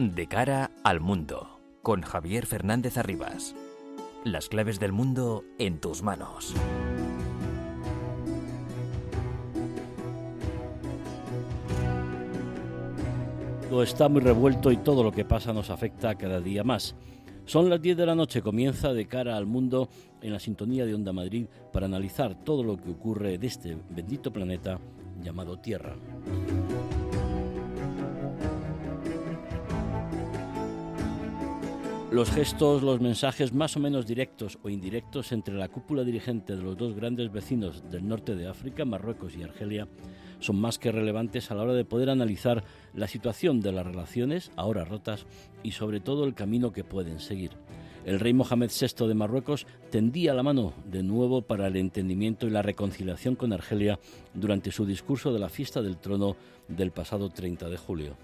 De cara al mundo, con Javier Fernández Arribas. Las claves del mundo en tus manos. Todo está muy revuelto y todo lo que pasa nos afecta cada día más. Son las 10 de la noche, comienza de cara al mundo en la sintonía de Onda Madrid para analizar todo lo que ocurre de este bendito planeta llamado Tierra. Los gestos, los mensajes más o menos directos o indirectos entre la cúpula dirigente de los dos grandes vecinos del norte de África, Marruecos y Argelia, son más que relevantes a la hora de poder analizar la situación de las relaciones, ahora rotas, y sobre todo el camino que pueden seguir. El rey Mohamed VI de Marruecos tendía la mano de nuevo para el entendimiento y la reconciliación con Argelia durante su discurso de la fiesta del trono del pasado 30 de julio.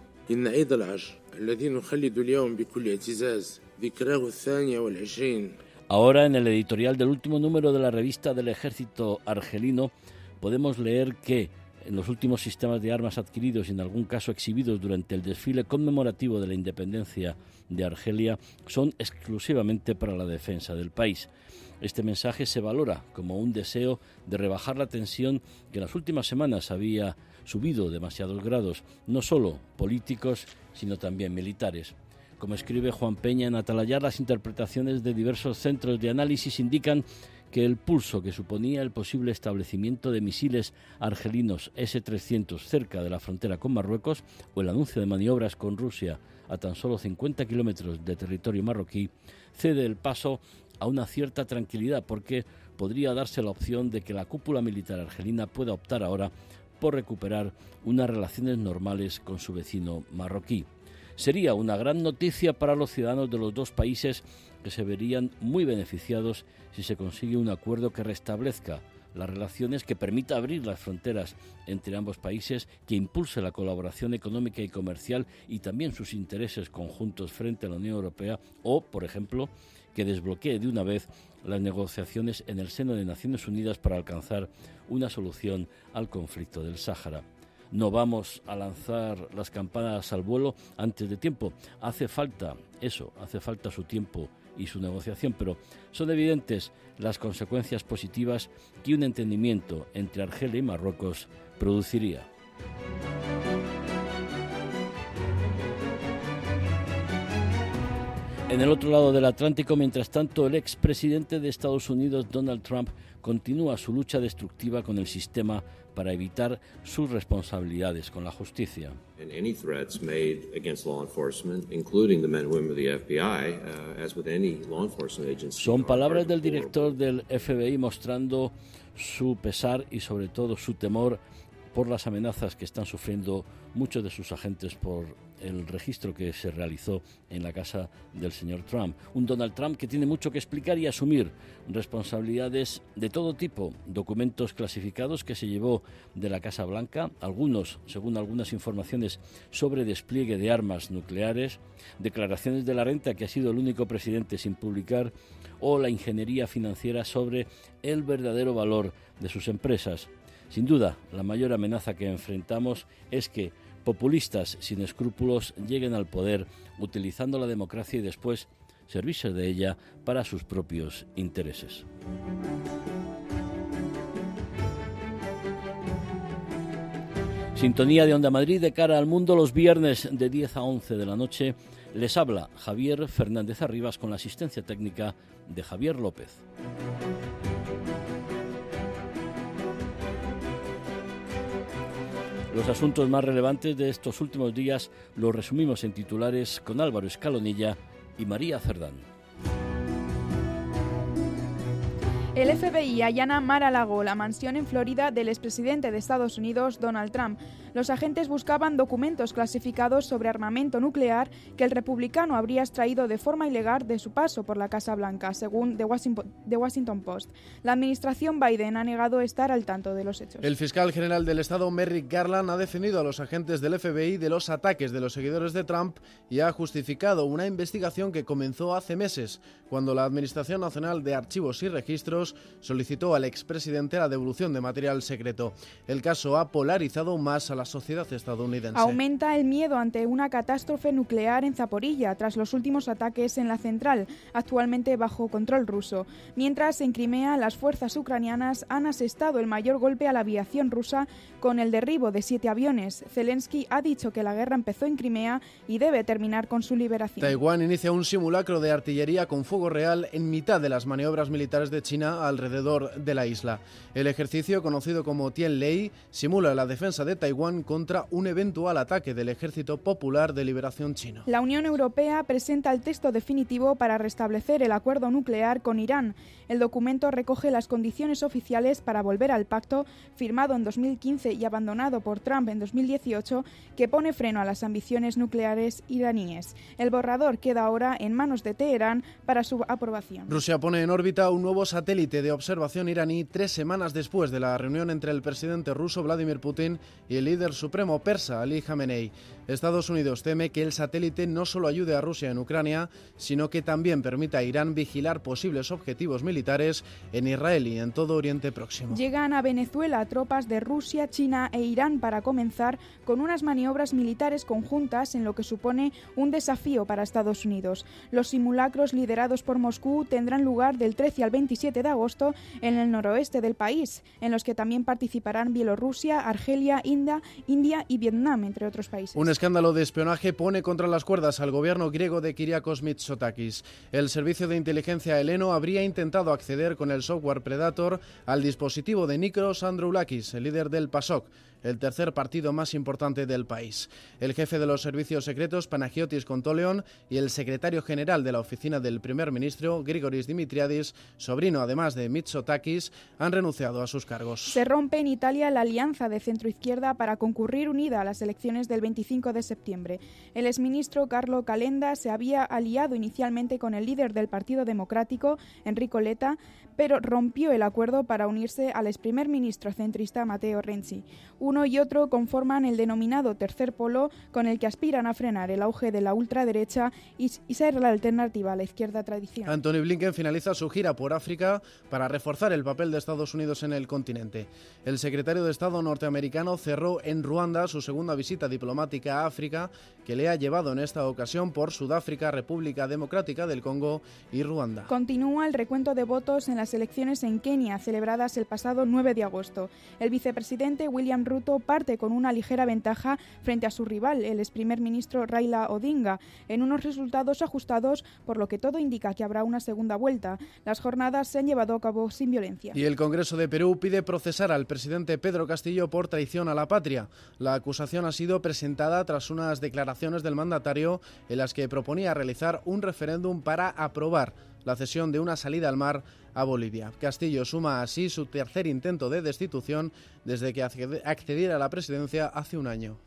Ahora, en el editorial del último número de la revista del ejército argelino, podemos leer que los últimos sistemas de armas adquiridos y en algún caso exhibidos durante el desfile conmemorativo de la independencia de Argelia son exclusivamente para la defensa del país. Este mensaje se valora como un deseo de rebajar la tensión que en las últimas semanas había subido demasiados grados, no solo políticos, sino también militares. Como escribe Juan Peña en Atalayar, las interpretaciones de diversos centros de análisis indican que el pulso que suponía el posible establecimiento de misiles argelinos S-300 cerca de la frontera con Marruecos o el anuncio de maniobras con Rusia a tan solo 50 kilómetros de territorio marroquí cede el paso a una cierta tranquilidad porque podría darse la opción de que la cúpula militar argelina pueda optar ahora por recuperar unas relaciones normales con su vecino marroquí. Sería una gran noticia para los ciudadanos de los dos países que se verían muy beneficiados si se consigue un acuerdo que restablezca las relaciones, que permita abrir las fronteras entre ambos países, que impulse la colaboración económica y comercial y también sus intereses conjuntos frente a la Unión Europea o, por ejemplo, que desbloquee de una vez las negociaciones en el seno de Naciones Unidas para alcanzar una solución al conflicto del Sáhara no vamos a lanzar las campanas al vuelo antes de tiempo. Hace falta eso, hace falta su tiempo y su negociación, pero son evidentes las consecuencias positivas que un entendimiento entre Argelia y Marruecos produciría. En el otro lado del Atlántico, mientras tanto, el expresidente de Estados Unidos, Donald Trump, continúa su lucha destructiva con el sistema para evitar sus responsabilidades con la justicia. Son palabras del director del FBI mostrando su pesar y sobre todo su temor por las amenazas que están sufriendo muchos de sus agentes por el registro que se realizó en la casa del señor Trump. Un Donald Trump que tiene mucho que explicar y asumir. Responsabilidades de todo tipo, documentos clasificados que se llevó de la Casa Blanca, algunos, según algunas informaciones, sobre despliegue de armas nucleares, declaraciones de la renta que ha sido el único presidente sin publicar, o la ingeniería financiera sobre el verdadero valor de sus empresas. Sin duda, la mayor amenaza que enfrentamos es que populistas sin escrúpulos lleguen al poder utilizando la democracia y después servirse de ella para sus propios intereses. Sintonía de Onda Madrid de cara al mundo los viernes de 10 a 11 de la noche. Les habla Javier Fernández Arribas con la asistencia técnica de Javier López. Los asuntos más relevantes de estos últimos días los resumimos en titulares con Álvaro Escalonilla y María Cerdán. El FBI allana Mar-a-Lago, la mansión en Florida del expresidente de Estados Unidos, Donald Trump. Los agentes buscaban documentos clasificados sobre armamento nuclear que el republicano habría extraído de forma ilegal de su paso por la Casa Blanca, según The Washington Post. La administración Biden ha negado estar al tanto de los hechos. El fiscal general del Estado, Merrick Garland, ha defendido a los agentes del FBI de los ataques de los seguidores de Trump y ha justificado una investigación que comenzó hace meses, cuando la Administración Nacional de Archivos y Registros Solicitó al expresidente la devolución de material secreto. El caso ha polarizado más a la sociedad estadounidense. Aumenta el miedo ante una catástrofe nuclear en Zaporilla tras los últimos ataques en la central, actualmente bajo control ruso. Mientras en Crimea las fuerzas ucranianas han asestado el mayor golpe a la aviación rusa con el derribo de siete aviones. Zelensky ha dicho que la guerra empezó en Crimea y debe terminar con su liberación. Taiwán inicia un simulacro de artillería con fuego real en mitad de las maniobras militares de China alrededor de la isla. El ejercicio, conocido como Tianlei, simula la defensa de Taiwán contra un eventual ataque del Ejército Popular de Liberación chino. La Unión Europea presenta el texto definitivo para restablecer el acuerdo nuclear con Irán. El documento recoge las condiciones oficiales para volver al pacto firmado en 2015 y abandonado por Trump en 2018 que pone freno a las ambiciones nucleares iraníes. El borrador queda ahora en manos de Teherán para su aprobación. Rusia pone en órbita un nuevo satélite de observación iraní tres semanas después de la reunión entre el presidente ruso Vladimir Putin y el líder supremo persa Ali Khamenei. Estados Unidos teme que el satélite no solo ayude a Rusia en Ucrania, sino que también permita a Irán vigilar posibles objetivos militares en Israel y en todo Oriente Próximo. Llegan a Venezuela tropas de Rusia, China e Irán para comenzar con unas maniobras militares conjuntas en lo que supone un desafío para Estados Unidos. Los simulacros liderados por Moscú tendrán lugar del 13 al 27 de agosto en el noroeste del país, en los que también participarán Bielorrusia, Argelia, India, India y Vietnam, entre otros países. Un escándalo de espionaje pone contra las cuerdas al gobierno griego de Kyriakos Mitsotakis. El servicio de inteligencia heleno habría intentado acceder con el software Predator al dispositivo de Nikos Androulakis, el líder del PASOK, el tercer partido más importante del país. El jefe de los servicios secretos, Panagiotis Contoleon, y el secretario general de la oficina del primer ministro, Grigoris Dimitriadis, sobrino además de Mitsotakis, han renunciado a sus cargos. Se rompe en Italia la alianza de centroizquierda para concurrir unida a las elecciones del 25 de septiembre. El exministro Carlo Calenda se había aliado inicialmente con el líder del Partido Democrático, Enrico Letta, pero rompió el acuerdo para unirse al ex primer ministro centrista Matteo Renzi. Y otro conforman el denominado tercer polo con el que aspiran a frenar el auge de la ultraderecha y, y ser la alternativa a la izquierda tradicional. Anthony Blinken finaliza su gira por África para reforzar el papel de Estados Unidos en el continente. El secretario de Estado norteamericano cerró en Ruanda su segunda visita diplomática a África, que le ha llevado en esta ocasión por Sudáfrica, República Democrática del Congo y Ruanda. Continúa el recuento de votos en las elecciones en Kenia, celebradas el pasado 9 de agosto. El vicepresidente William Ruto parte con una ligera ventaja frente a su rival, el ex primer ministro Raila Odinga, en unos resultados ajustados, por lo que todo indica que habrá una segunda vuelta. Las jornadas se han llevado a cabo sin violencia. Y el Congreso de Perú pide procesar al presidente Pedro Castillo por traición a la patria. La acusación ha sido presentada tras unas declaraciones del mandatario en las que proponía realizar un referéndum para aprobar la cesión de una salida al mar a Bolivia. Castillo suma así su tercer intento de destitución desde que accediera a la presidencia hace un año.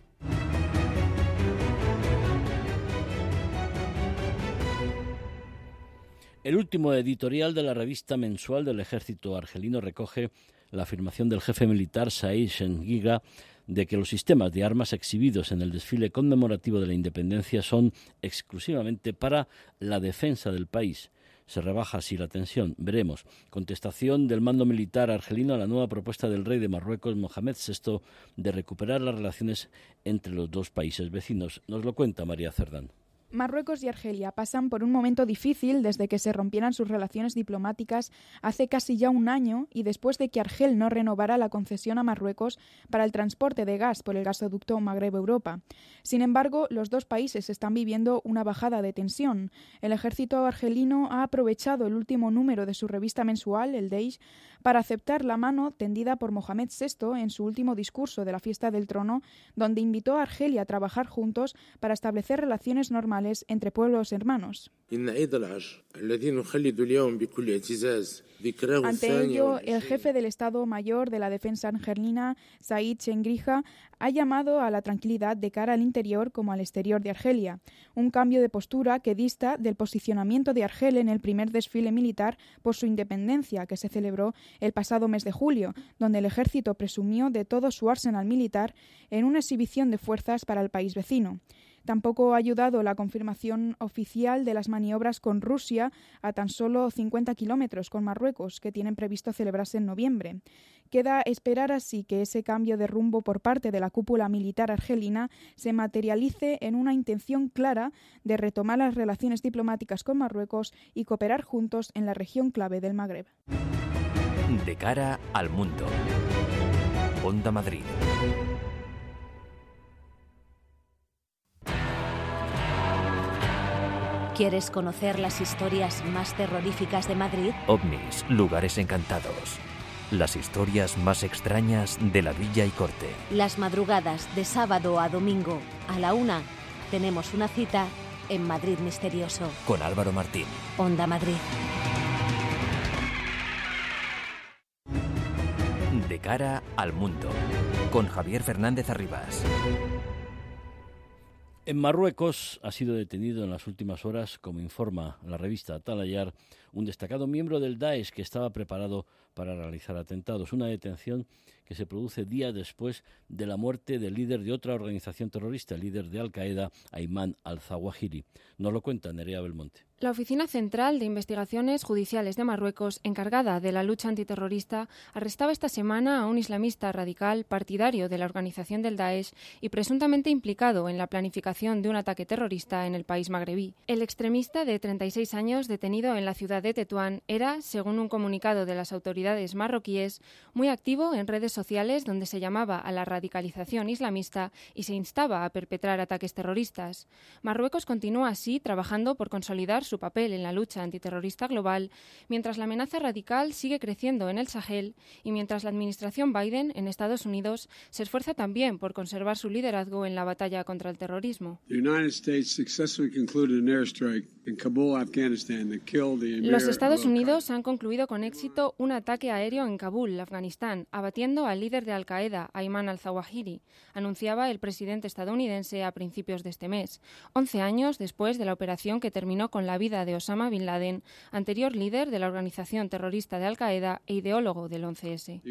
El último editorial de la revista mensual del ejército argelino recoge la afirmación del jefe militar Said Shengiga de que los sistemas de armas exhibidos en el desfile conmemorativo de la independencia son exclusivamente para la defensa del país. Se rebaja así la tensión. Veremos. Contestación del mando militar argelino a la nueva propuesta del rey de Marruecos, Mohamed VI, de recuperar las relaciones entre los dos países vecinos. Nos lo cuenta María Cerdán. Marruecos y Argelia pasan por un momento difícil desde que se rompieran sus relaciones diplomáticas hace casi ya un año y después de que Argel no renovara la concesión a Marruecos para el transporte de gas por el gasoducto Magreb-Europa. Sin embargo, los dos países están viviendo una bajada de tensión. El ejército argelino ha aprovechado el último número de su revista mensual, el Deish, para aceptar la mano tendida por Mohamed VI en su último discurso de la fiesta del trono, donde invitó a Argelia a trabajar juntos para establecer relaciones normales entre pueblos hermanos. Ante ello, el jefe del Estado Mayor de la Defensa Argelina, Said Chengrija, ha llamado a la tranquilidad de cara al interior como al exterior de Argelia, un cambio de postura que dista del posicionamiento de Argel en el primer desfile militar por su independencia que se celebró el pasado mes de julio, donde el ejército presumió de todo su arsenal militar en una exhibición de fuerzas para el país vecino. Tampoco ha ayudado la confirmación oficial de las maniobras con Rusia a tan solo 50 kilómetros con Marruecos, que tienen previsto celebrarse en noviembre. Queda esperar así que ese cambio de rumbo por parte de la cúpula militar argelina se materialice en una intención clara de retomar las relaciones diplomáticas con Marruecos y cooperar juntos en la región clave del Magreb. De cara al mundo. Onda Madrid. ¿Quieres conocer las historias más terroríficas de Madrid? OVNIs, lugares encantados. Las historias más extrañas de la villa y corte. Las madrugadas de sábado a domingo a la una tenemos una cita en Madrid Misterioso. Con Álvaro Martín. Onda Madrid. De cara al mundo. Con Javier Fernández Arribas. En Marruecos ha sido detenido en las últimas horas, como informa la revista Talayar, un destacado miembro del Daesh que estaba preparado para realizar atentados. Una detención que se produce días después de la muerte del líder de otra organización terrorista, el líder de Al Qaeda, Ayman al-Zawahiri. Nos lo cuenta Nerea Belmonte. La Oficina Central de Investigaciones Judiciales de Marruecos, encargada de la lucha antiterrorista, arrestaba esta semana a un islamista radical partidario de la organización del Daesh y presuntamente implicado en la planificación de un ataque terrorista en el país magrebí. El extremista de 36 años, detenido en la ciudad de Tetuán, era, según un comunicado de las autoridades marroquíes, muy activo en redes sociales donde se llamaba a la radicalización islamista y se instaba a perpetrar ataques terroristas. Marruecos continúa así trabajando por consolidar su papel en la lucha antiterrorista global, mientras la amenaza radical sigue creciendo en el Sahel y mientras la administración Biden en Estados Unidos se esfuerza también por conservar su liderazgo en la batalla contra el terrorismo. Los Estados Unidos han concluido con éxito un ataque aéreo en Kabul, Afganistán, abatiendo al líder de Al Qaeda, Ayman al-Zawahiri, anunciaba el presidente estadounidense a principios de este mes, 11 años después de la operación que terminó con la vida de Osama Bin Laden, anterior líder de la organización terrorista de Al Qaeda e ideólogo del 11S.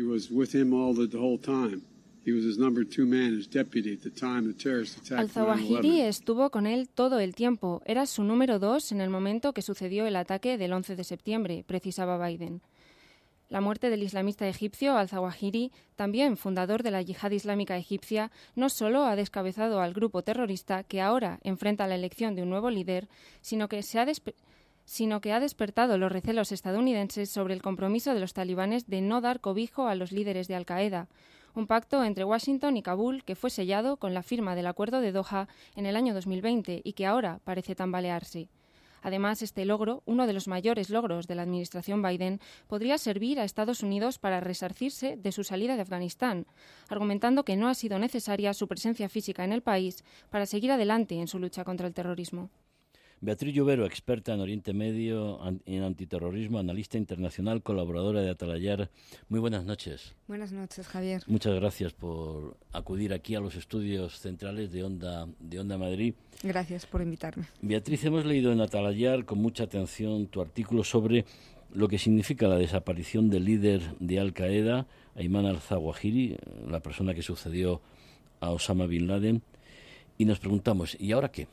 Al-Zawahiri estuvo con él todo el tiempo. Era su número dos en el momento que sucedió el ataque del 11 de septiembre, precisaba Biden. La muerte del islamista egipcio al-Zawahiri, también fundador de la yihad islámica egipcia, no solo ha descabezado al grupo terrorista que ahora enfrenta la elección de un nuevo líder, sino que se ha ha despertado los recelos estadounidenses sobre el compromiso de los talibanes de no dar cobijo a los líderes de Al-Qaeda, un pacto entre Washington y Kabul que fue sellado con la firma del Acuerdo de Doha en el año 2020 y que ahora parece tambalearse. Además, este logro, uno de los mayores logros de la administración Biden, podría servir a Estados Unidos para resarcirse de su salida de Afganistán, argumentando que no ha sido necesaria su presencia física en el país para seguir adelante en su lucha contra el terrorismo. Beatriz Llovero, experta en Oriente Medio, en antiterrorismo, analista internacional, colaboradora de Atalayar. Muy buenas noches. Buenas noches, Javier. Muchas gracias por acudir aquí a los estudios centrales de Onda, de Onda Madrid. Gracias por invitarme. Beatriz, hemos leído en Atalayar con mucha atención tu artículo sobre lo que significa la desaparición del líder de Al Qaeda, Ayman al-Zawahiri, la persona que sucedió a Osama Bin Laden, y nos preguntamos, ¿y ahora qué?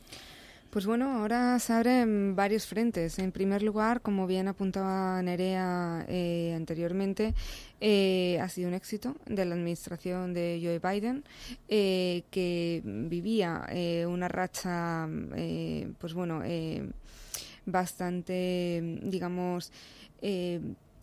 Pues bueno, ahora se abren varios frentes. En primer lugar, como bien apuntaba Nerea eh, anteriormente, eh, ha sido un éxito de la administración de Joe Biden, eh, que vivía una racha, pues bueno, bastante, digamos,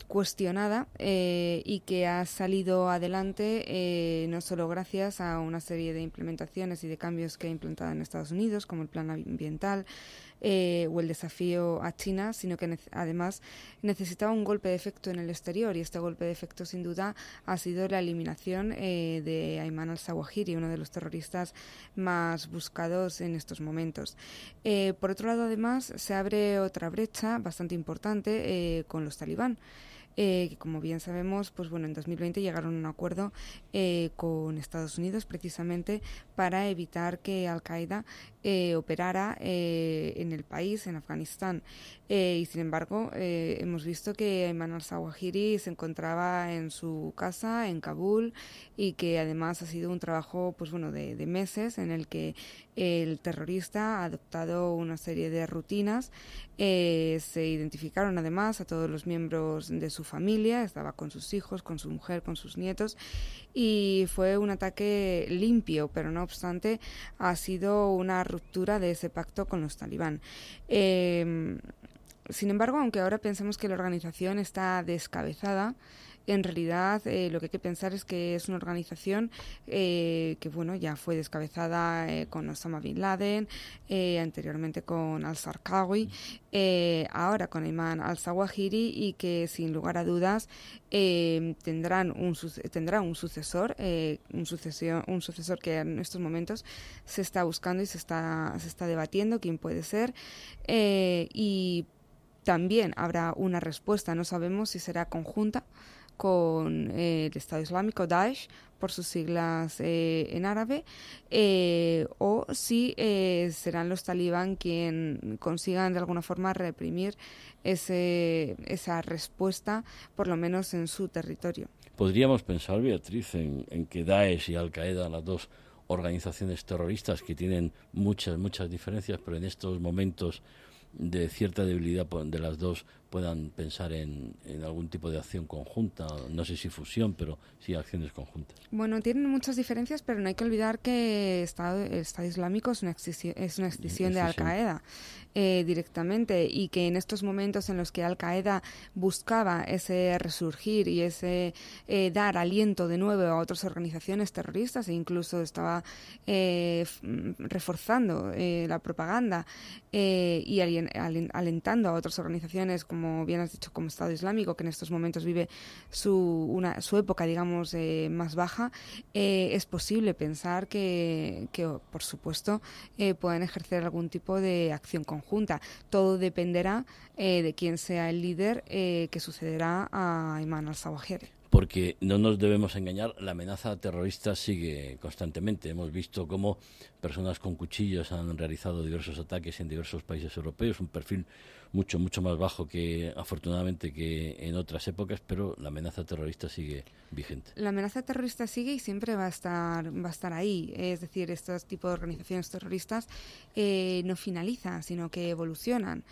cuestionada eh, y que ha salido adelante eh, no solo gracias a una serie de implementaciones y de cambios que ha implantado en Estados Unidos, como el plan ambiental eh, o el desafío a China, sino que además necesitaba un golpe de efecto en el exterior y este golpe de efecto sin duda ha sido la eliminación de Ayman al-Zawahiri, uno de los terroristas más buscados en estos momentos. por otro lado, además, se abre otra brecha bastante importante con los talibán. Eh, que como bien sabemos, pues bueno, en 2020 llegaron a un acuerdo eh, con Estados Unidos precisamente para evitar que Al Qaeda eh, operara en el país, en Afganistán. Eh, y sin embargo, eh, hemos visto que Ayman al-Zawahiri se encontraba en su casa en Kabul y que además ha sido un trabajo pues bueno de, meses en el que el terrorista ha adoptado una serie de rutinas. Eh, se identificaron además a todos los miembros de su familia, estaba con sus hijos, con su mujer, con sus nietos y fue un ataque limpio, pero no obstante ha sido una ruptura de ese pacto con los talibán. Eh, sin embargo, aunque ahora pensemos que la organización está descabezada, en realidad eh, lo que hay que pensar es que es una organización eh, que bueno ya fue descabezada eh, con Osama bin Laden, anteriormente con al-Sarqawi, ahora con Ayman al-Zawahiri y que sin lugar a dudas tendrán un tendrá un sucesor, un sucesión, un sucesor que en estos momentos se está buscando y se está se está debatiendo quién puede ser y también habrá una respuesta, no sabemos si será conjunta con eh, el Estado Islámico, Daesh, por sus siglas eh, en árabe, eh, o si serán los talibán quien consigan de alguna forma reprimir ese, esa respuesta, por lo menos en su territorio. Podríamos pensar, Beatriz, en, en que Daesh y Al-Qaeda, las dos organizaciones terroristas que tienen muchas, muchas diferencias, pero en estos momentos de cierta debilidad de las dos puedan pensar en, en, algún tipo de acción conjunta, no sé si fusión, pero sí acciones conjuntas. Bueno, tienen muchas diferencias, pero no hay que olvidar que Estado, el Estado Islámico es una, es una extinción de Al-Qaeda. Eh, directamente y que en estos momentos en los que Al Qaeda buscaba ese resurgir y ese eh, dar aliento de nuevo a otras organizaciones terroristas e incluso estaba eh, reforzando la propaganda y alentando a otras organizaciones como bien has dicho como Estado Islámico que en estos momentos vive su, una, su época digamos más baja es posible pensar que, que por supuesto puedan ejercer algún tipo de acción conjunta junta. Todo dependerá eh, de quién sea el líder eh, que sucederá a Ayman al-Zawahiri porque no nos debemos engañar, la amenaza terrorista sigue constantemente. Hemos visto cómo personas con cuchillos han realizado diversos ataques en diversos países europeos, un perfil mucho, mucho más bajo que afortunadamente que en otras épocas, pero la amenaza terrorista sigue vigente. La amenaza terrorista sigue y siempre va a estar, va a estar ahí. Es decir, estos tipos de organizaciones terroristas eh, no finalizan, sino que evolucionan.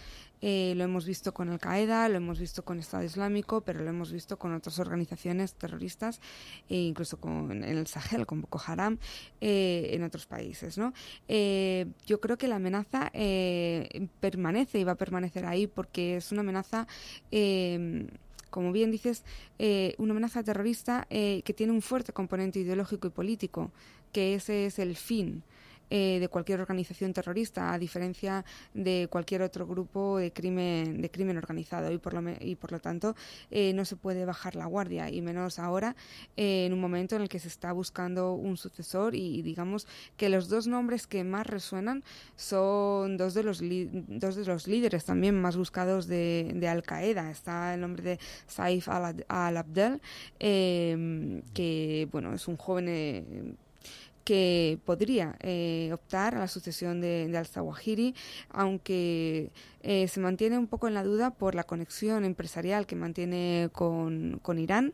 Eh, lo hemos visto con Al-Qaeda, lo hemos visto con Estado Islámico, pero lo hemos visto con otras organizaciones terroristas, e incluso con, en el Sahel, con Boko Haram, eh, en otros países. ¿no? Eh, yo creo que la amenaza permanece y va a permanecer ahí porque es una amenaza como bien dices, una amenaza terrorista que tiene un fuerte componente ideológico y político, que ese es el fin eh, de cualquier organización terrorista, a diferencia de cualquier otro grupo de crimen, de crimen organizado. Y por lo, y por lo tanto, eh, no se puede bajar la guardia, y menos ahora, eh, en un momento en el que se está buscando un sucesor. Y, digamos que los dos nombres que más resuenan son dos de los, dos de los líderes también más buscados de, de Al Qaeda. Está el nombre de Saif al-Abdel, que bueno es un joven que podría eh, optar a la sucesión de, al-Zawahiri, aunque eh, se mantiene un poco en la duda por la conexión empresarial que mantiene con, Irán.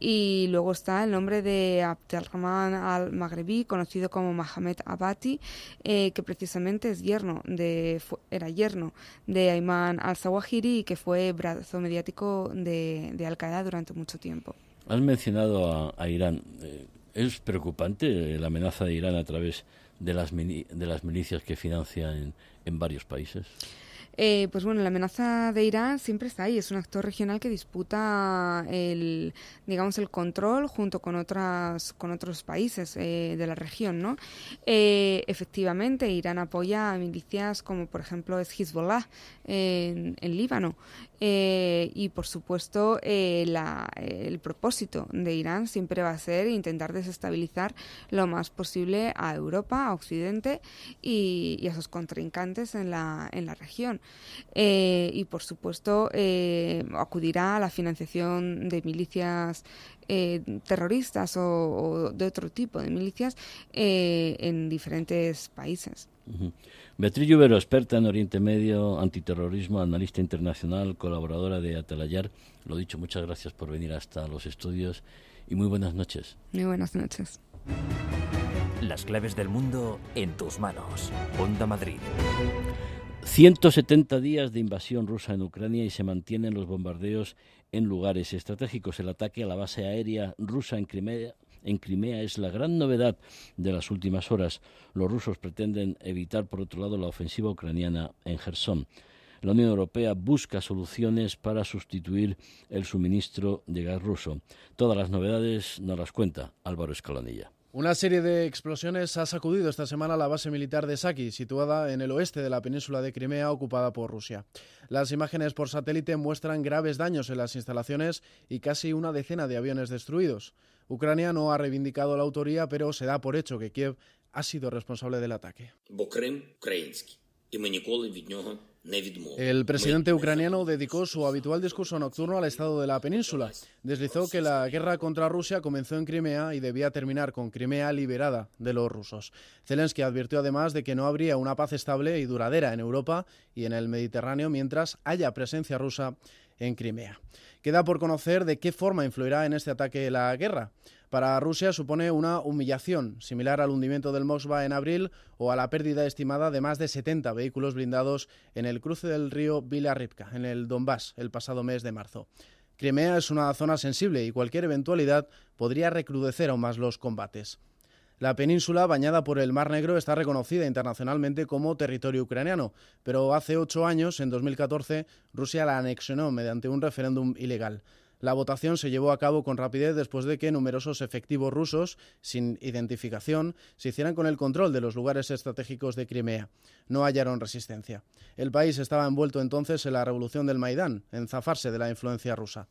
Y luego está el nombre de Abdelrahman al-Maghrebi, conocido como Mohamed Abati, eh, que precisamente es yerno de, era yerno de Ayman al-Zawahiri y que fue brazo mediático de, Al-Qaeda durante mucho tiempo. Has mencionado a, Irán. Es preocupante la amenaza de Irán a través de las, de las milicias que financian en varios países. Eh, pues bueno, la amenaza de Irán siempre está ahí. Es un actor regional que disputa el, digamos, el control junto con otras, con otros países eh, de la región, ¿no? Eh, efectivamente, Irán apoya a milicias como, por ejemplo, es Hezbollah en, en Líbano. y por supuesto, la, el propósito de Irán siempre va a ser intentar desestabilizar lo más posible a Europa, a Occidente y, y a sus contrincantes en la, en la región. Eh, y por supuesto eh, acudirá a la financiación de milicias eh, terroristas o, de otro tipo de milicias en diferentes países. Beatriz Lluvero, experta en Oriente Medio, antiterrorismo, analista internacional, colaboradora de Atalayar. Lo dicho, muchas gracias por venir hasta los estudios y muy buenas noches. Muy buenas noches. Las claves del mundo en tus manos. Onda Madrid. 170 días de invasión rusa en Ucrania y se mantienen los bombardeos en lugares estratégicos. El ataque a la base aérea rusa en Crimea en Crimea es la gran novedad de las últimas horas. Los rusos pretenden evitar, por otro lado, la ofensiva ucraniana en Gerson. La Unión Europea busca soluciones para sustituir el suministro de gas ruso. Todas las novedades nos las cuenta Álvaro Escalanilla. Una serie de explosiones ha sacudido esta semana la base militar de Saki, situada en el oeste de la península de Crimea ocupada por Rusia. Las imágenes por satélite muestran graves daños en las instalaciones y casi una decena de aviones destruidos. Ucrania no ha reivindicado la autoría, pero se da por hecho que Kiev ha sido responsable del ataque. El presidente ucraniano dedicó su habitual discurso nocturno al estado de la península. Deslizó que la guerra contra Rusia comenzó en Crimea y debía terminar con Crimea liberada de los rusos. Zelensky advirtió además de que no habría una paz estable y duradera en Europa y en el Mediterráneo mientras haya presencia rusa en Crimea. Queda por conocer de qué forma influirá en este ataque la guerra. Para Rusia supone una humillación, similar al hundimiento del Moskva en abril o a la pérdida estimada de más de 70 vehículos blindados en el cruce del río Vila Ripka, en el Donbass, el pasado mes de marzo. Crimea es una zona sensible y cualquier eventualidad podría recrudecer aún más los combates. La península, bañada por el Mar Negro, está reconocida internacionalmente como territorio ucraniano, pero hace ocho años, en 2014, Rusia la anexionó mediante un referéndum ilegal. La votación se llevó a cabo con rapidez después de que numerosos efectivos rusos, sin identificación, se hicieran con el control de los lugares estratégicos de Crimea. No hallaron resistencia. El país estaba envuelto entonces en la revolución del Maidán, en zafarse de la influencia rusa.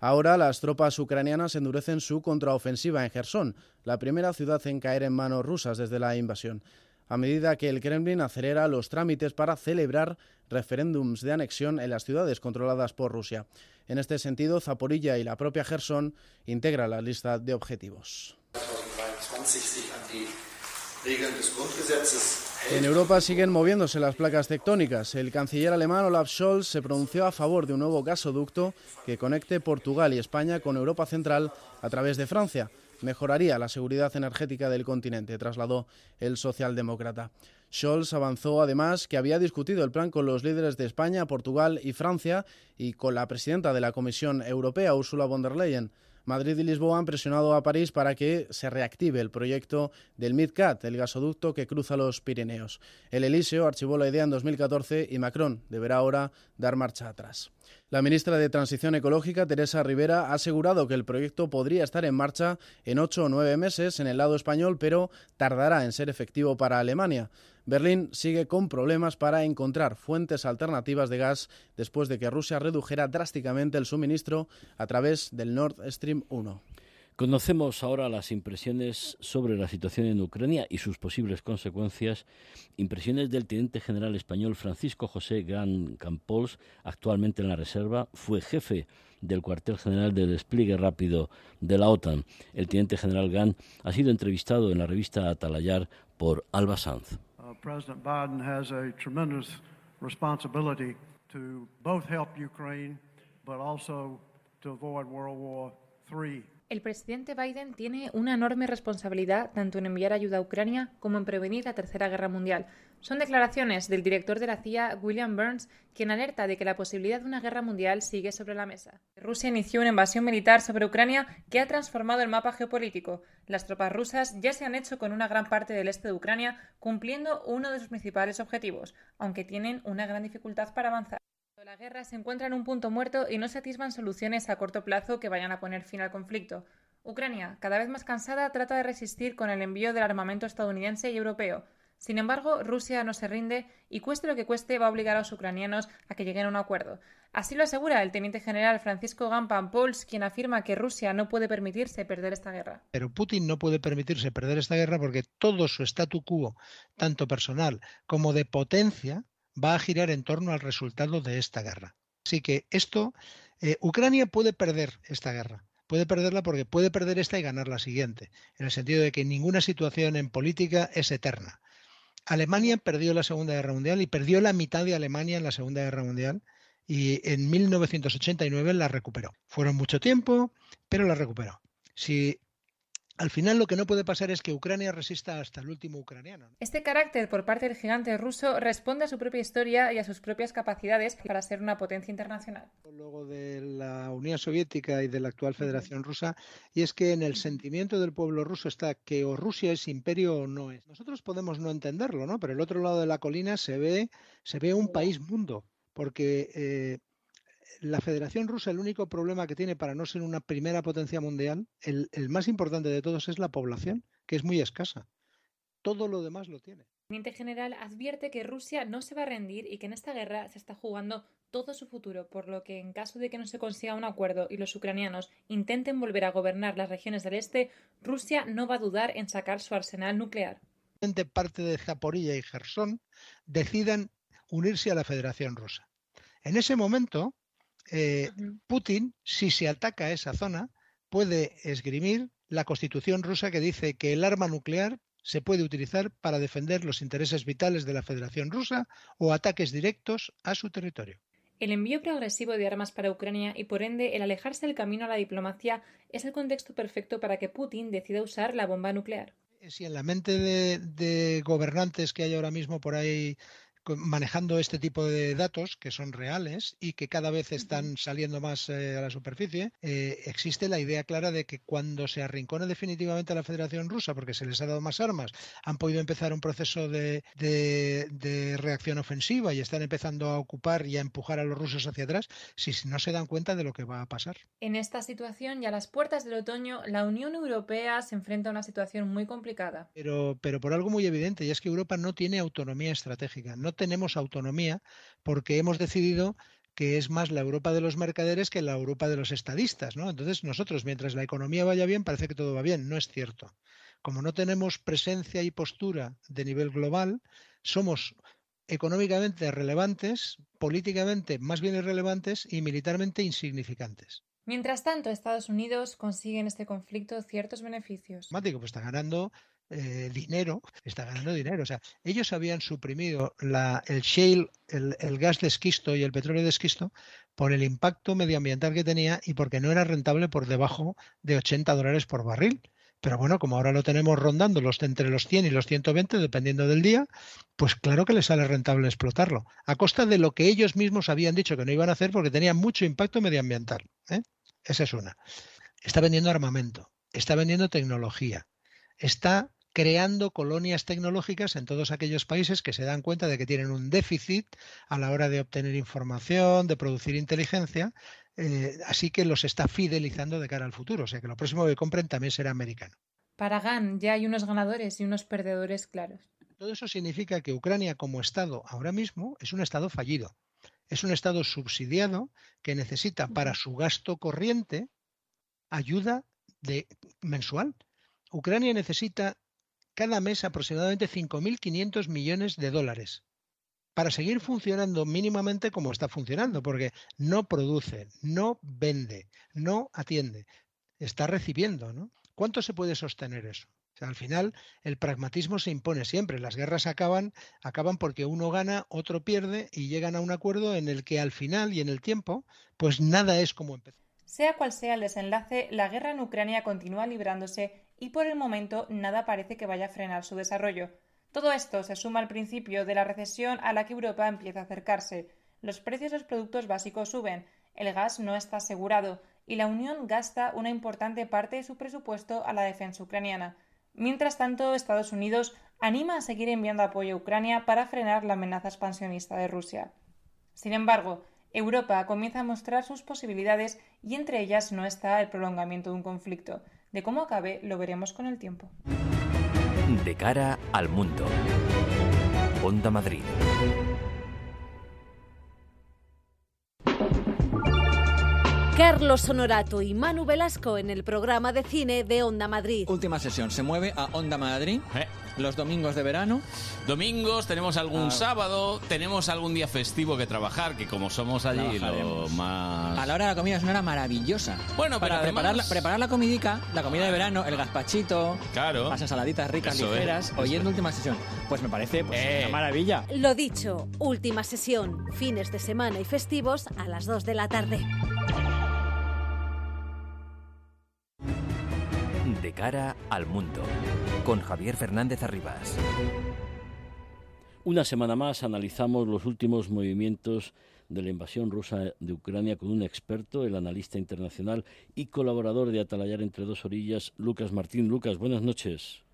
Ahora las tropas ucranianas endurecen su contraofensiva en Gerson, la primera ciudad en caer en manos rusas desde la invasión, a medida que el Kremlin acelera los trámites para celebrar referéndums de anexión en las ciudades controladas por Rusia. En este sentido, Zaporilla y la propia Gerson integran la lista de objetivos. En Europa siguen moviéndose las placas tectónicas. El canciller alemán Olaf Scholz se pronunció a favor de un nuevo gasoducto que conecte Portugal y España con Europa Central a través de Francia. Mejoraría la seguridad energética del continente, trasladó el socialdemócrata. Scholz avanzó además que había discutido el plan con los líderes de España, Portugal y Francia y con la presidenta de la Comisión Europea, Ursula von der Leyen. Madrid y Lisboa han presionado a París para que se reactive el proyecto del MidCat, el gasoducto que cruza los Pirineos. El Elíseo archivó la idea en 2014 y Macron deberá ahora dar marcha atrás. La ministra de Transición Ecológica, Teresa Rivera, ha asegurado que el proyecto podría estar en marcha en ocho o nueve meses en el lado español, pero tardará en ser efectivo para Alemania. Berlín sigue con problemas para encontrar fuentes alternativas de gas después de que Rusia redujera drásticamente el suministro a través del Nord Stream 1. Conocemos ahora las impresiones sobre la situación en Ucrania y sus posibles consecuencias. Impresiones del teniente general español Francisco José Gran Campols, actualmente en la reserva, fue jefe del cuartel general de despliegue rápido de la OTAN. El teniente general Gan ha sido entrevistado en la revista Atalayar por Alba Sanz. Uh, President Biden has a tremendous responsibility to both help Ukraine, but also to avoid World War III. El presidente Biden tiene una enorme responsabilidad tanto en enviar ayuda a Ucrania como en prevenir la Tercera Guerra Mundial. Son declaraciones del director de la CIA, William Burns, quien alerta de que la posibilidad de una guerra mundial sigue sobre la mesa. Rusia inició una invasión militar sobre Ucrania que ha transformado el mapa geopolítico. Las tropas rusas ya se han hecho con una gran parte del este de Ucrania, cumpliendo uno de sus principales objetivos, aunque tienen una gran dificultad para avanzar. La guerra se encuentra en un punto muerto y no se atisban soluciones a corto plazo que vayan a poner fin al conflicto. Ucrania, cada vez más cansada, trata de resistir con el envío del armamento estadounidense y europeo. Sin embargo, Rusia no se rinde y cueste lo que cueste va a obligar a los ucranianos a que lleguen a un acuerdo. Así lo asegura el teniente general Francisco Gampan Pols, quien afirma que Rusia no puede permitirse perder esta guerra. Pero Putin no puede permitirse perder esta guerra porque todo su statu quo, tanto personal como de potencia, va a girar en torno al resultado de esta guerra. Así que esto, eh, Ucrania puede perder esta guerra. Puede perderla porque puede perder esta y ganar la siguiente, en el sentido de que ninguna situación en política es eterna. Alemania perdió la Segunda Guerra Mundial y perdió la mitad de Alemania en la Segunda Guerra Mundial y en 1989 la recuperó. Fueron mucho tiempo, pero la recuperó. Si al final lo que no puede pasar es que Ucrania resista hasta el último ucraniano. Este carácter por parte del gigante ruso responde a su propia historia y a sus propias capacidades para ser una potencia internacional. Luego de la Unión Soviética y de la actual Federación Rusa, y es que en el sentimiento del pueblo ruso está que o Rusia es imperio o no es. Nosotros podemos no entenderlo, ¿no? Pero el otro lado de la colina se ve, se ve un país mundo, porque eh, la Federación Rusa, el único problema que tiene para no ser una primera potencia mundial, el, más importante de todos es la población, que es muy escasa. Todo lo demás lo tiene. El teniente general advierte que Rusia no se va a rendir y que en esta guerra se está jugando todo su futuro, por lo que en caso de que no se consiga un acuerdo y los ucranianos intenten volver a gobernar las regiones del este, Rusia no va a dudar en sacar su arsenal nuclear. Parte de Zaporilla y Gerson decidan unirse a la Federación Rusa. En ese momento, eh, Putin, si se ataca esa zona, puede esgrimir la constitución rusa que dice que el arma nuclear se puede utilizar para defender los intereses vitales de la Federación Rusa o ataques directos a su territorio. El envío progresivo de armas para Ucrania y por ende el alejarse del camino a la diplomacia es el contexto perfecto para que Putin decida usar la bomba nuclear. Si en la mente de, de gobernantes que hay ahora mismo por ahí manejando este tipo de datos que son reales y que cada vez están saliendo más eh, a la superficie, eh, existe la idea clara de que cuando se arrincone definitivamente a la Federación Rusa, porque se les ha dado más armas, han podido empezar un proceso de, reacción ofensiva y están empezando a ocupar y a empujar a los rusos hacia atrás, si no se dan cuenta de lo que va a pasar. En esta situación y a las puertas del otoño, la Unión Europea se enfrenta a una situación muy complicada. Pero, pero por algo muy evidente, y es que Europa no tiene autonomía estratégica, no tenemos autonomía porque hemos decidido que es más la Europa de los mercaderes que la Europa de los estadistas, ¿no? Entonces nosotros, mientras la economía vaya bien, parece que todo va bien. No es cierto. Como no tenemos presencia y postura de nivel global, somos económicamente relevantes, políticamente más bien irrelevantes y militarmente insignificantes. Mientras tanto, Estados Unidos consigue en este conflicto ciertos beneficios. Pues está ganando eh, dinero, está ganando dinero. O sea, ellos habían suprimido la, el shale, el, el, gas de esquisto y el petróleo de esquisto por el impacto medioambiental que tenía y porque no era rentable por debajo de 80 dólares por barril. Pero bueno, como ahora lo tenemos rondando los, entre los 100 y los 120, dependiendo del día, pues claro que les sale rentable explotarlo, a costa de lo que ellos mismos habían dicho que no iban a hacer porque tenía mucho impacto medioambiental. ¿eh? Esa es una. Está vendiendo armamento, está vendiendo tecnología, está creando colonias tecnológicas en todos aquellos países que se dan cuenta de que tienen un déficit a la hora de obtener información, de producir inteligencia, eh, así que los está fidelizando de cara al futuro, o sea que lo próximo que compren también será americano. Para GAN ya hay unos ganadores y unos perdedores claros. Todo eso significa que Ucrania como Estado ahora mismo es un Estado fallido. Es un Estado subsidiado que necesita para su gasto corriente ayuda de, mensual. Ucrania necesita cada mes aproximadamente 5.500 millones de dólares para seguir funcionando mínimamente como está funcionando, porque no produce, no vende, no atiende, está recibiendo, ¿no? ¿Cuánto se puede sostener eso? al final el pragmatismo se impone siempre. Las guerras acaban, acaban porque uno gana, otro pierde y llegan a un acuerdo en el que al final y en el tiempo, pues nada es como empezó. Sea cual sea el desenlace, la guerra en Ucrania continúa librándose y por el momento nada parece que vaya a frenar su desarrollo. Todo esto se suma al principio de la recesión a la que Europa empieza a acercarse. Los precios de los productos básicos suben, el gas no está asegurado y la Unión gasta una importante parte de su presupuesto a la defensa ucraniana. Mientras tanto, Estados Unidos anima a seguir enviando apoyo a Ucrania para frenar la amenaza expansionista de Rusia. Sin embargo, Europa comienza a mostrar sus posibilidades y entre ellas no está el prolongamiento de un conflicto. De cómo acabe lo veremos con el tiempo. De cara al mundo. Onda Madrid. Carlos Honorato y Manu Velasco en el programa de cine de Onda Madrid. Última sesión, se mueve a Onda Madrid. Eh. Los domingos de verano. Domingos, tenemos algún Ah. sábado, tenemos algún día festivo que trabajar, que como somos allí lo más... A la hora de la comida es una hora maravillosa. Bueno, para pero preparar, la, además- preparar la comidica, la comida de verano, el gazpachito, Claro. las ensaladitas ricas, Eso es, ligeras, eso oyendo última sesión. Pues me parece pues, Eh. una maravilla. Lo dicho, última sesión, fines de semana y festivos a las 2 de la tarde. De cara al mundo, con Javier Fernández Arribas. Una semana más analizamos los últimos movimientos de la invasión rusa de Ucrania con un experto, el analista internacional y colaborador de Atalayar entre dos orillas, Lucas Martín. Lucas, buenas noches.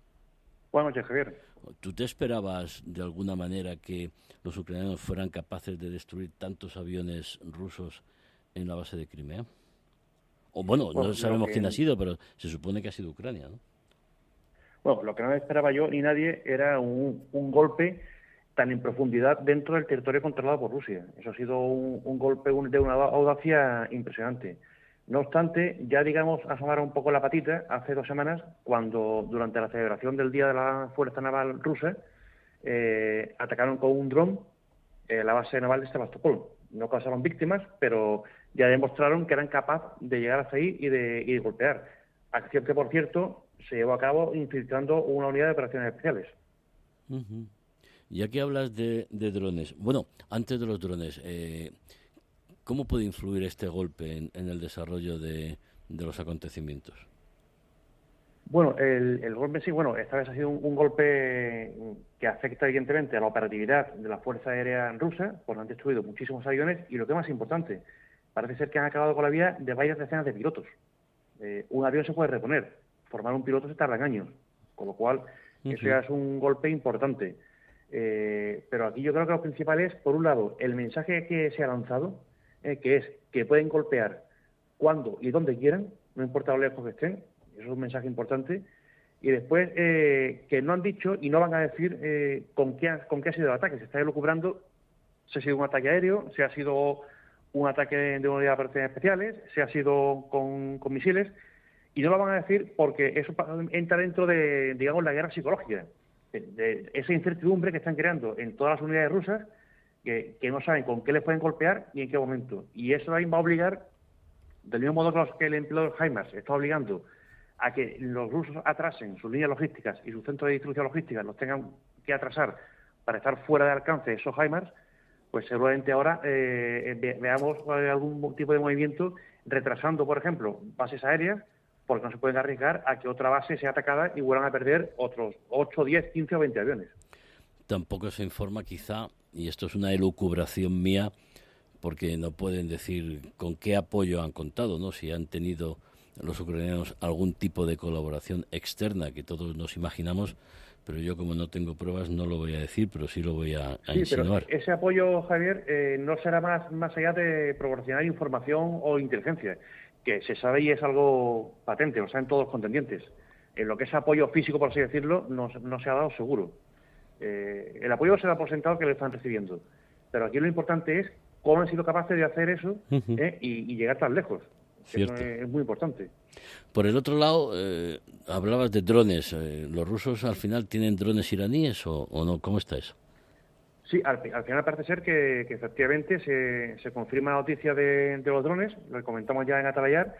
Buenas noches, Javier. ¿Tú te esperabas de alguna manera que los ucranianos fueran capaces de destruir tantos aviones rusos en la base de Crimea? O bueno, Bueno, no sabemos que- quién ha sido, pero se supone que ha sido Ucrania, ¿no? Bueno, lo que no esperaba yo ni nadie era un, un golpe tan en profundidad dentro del territorio controlado por Rusia. Eso ha sido un, un golpe de una audacia impresionante. No obstante, ya digamos asomaron un poco la patita hace dos semanas cuando durante la celebración del Día de la Fuerza Naval Rusa eh, atacaron con un dron eh, la base naval de Sebastopol. No causaron víctimas, pero ya demostraron que eran capaces de llegar hasta ahí y de, y de golpear. Acción que, por cierto, se llevó a cabo infiltrando una unidad de operaciones especiales. Ujú. Ya que hablas de, de drones, bueno, antes de los drones, eh, ¿cómo puede influir este golpe en, en el desarrollo de, de los acontecimientos? Bueno, el, el golpe sí, bueno, esta vez ha sido un, un golpe que afecta evidentemente a la operatividad de la Fuerza Aérea Rusa, pues han destruido muchísimos aviones y lo que más importante, parece ser que han acabado con la vida de varias decenas de pilotos. Eh, un avión se puede reponer, formar un piloto se tarda en años, con lo cual eso ya es un golpe importante. Eh, pero aquí yo creo que lo principal es, por un lado, el mensaje que se ha lanzado, eh, que es que pueden golpear cuando y donde quieran, no importa lo lejos que estén, eso es un mensaje importante. Y después, eh, que no han dicho y no van a decir con, qué ha, con qué ha sido el ataque. Se está elucubrando si ha sido un ataque aéreo, si ha sido un ataque de unidad de operaciones especiales, si ha sido con, misiles, y no lo van a decir porque eso entra dentro de, digamos, la guerra psicológica, de, esa incertidumbre que están creando en todas las unidades rusas, que, no saben con qué les pueden golpear ni en qué momento. Y eso también va a obligar, del mismo modo que, los- que el los HIMARS está obligando a que los rusos atrasen sus líneas logísticas y sus centros de distribución logística los tengan que atrasar para estar fuera de alcance de esos HIMARS, pues seguramente ahora eh, ve- veamos eh, algún tipo de movimiento retrasando, por ejemplo, bases aéreas, porque no se pueden arriesgar a que otra base sea atacada y vuelvan a perder otros 8, 10, 15 o 20 aviones. Tampoco se informa quizá, y esto es una elucubración mía, porque no pueden decir con qué apoyo han contado, ¿no? Si han tenido los ucranianos algún tipo de colaboración externa que todos nos imaginamos, pero yo como no tengo pruebas no lo voy a decir, pero sí lo voy a, a Sí, pero insinuar. ese apoyo, Javier, eh, no será más, más allá de proporcionar información o inteligencia, que se sabe y es algo patente, lo saben todos los contendientes. En lo que es apoyo físico, por así decirlo, no, se- no se ha dado seguro. Eh, el apoyo se da por sentado que lo están recibiendo, pero aquí lo importante es cómo han sido capaces de hacer eso eh, y, y llegar tan lejos. Cierto. es, es muy importante. Por el otro lado, eh, hablabas de drones. eh, ¿Los rusos al final tienen drones iraníes o, o no? ¿Cómo está eso? Sí, al, al final parece ser que, que efectivamente se, se confirma la noticia de, de los drones, lo comentamos ya en Atalayar,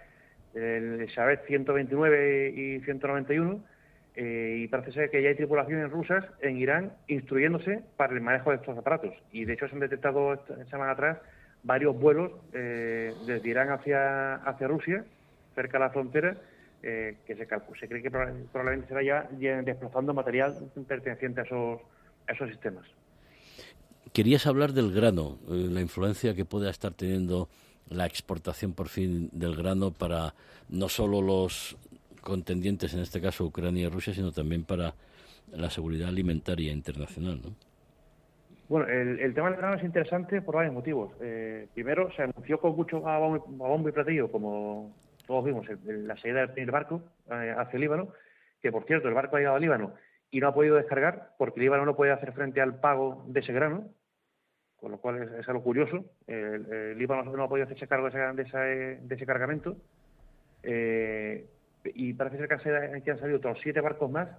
el Shabet 129 y 191, eh, y parece ser que ya hay tripulaciones rusas en Irán instruyéndose para el manejo de estos aparatos. Y de hecho se han detectado esta semana atrás varios vuelos eh, desde Irán hacia, hacia Rusia, cerca de la frontera, eh, que se, se cree que proba- probablemente se vaya ya desplazando material perteneciente a esos, esos sistemas. Querías hablar del grano, eh, la influencia que pueda estar teniendo la exportación por fin del grano para no solo los contendientes, en este caso Ucrania y Rusia, sino también para la seguridad alimentaria internacional. ¿no? Bueno, el, tema del grano es interesante por varios motivos. Eh, primero, se anunció con mucho a bombo, a y platillo, como todos vimos, el- la salida del barco eh, hacia Líbano, que por cierto, el barco ha llegado al Líbano y no ha podido descargar porque Líbano no puede hacer frente al pago de ese grano. con lo cual es, algo curioso. Líbano no ha podido hacerse cargo de, de ese cargamento. Eh, y parece ser que han, salido otros siete barcos más,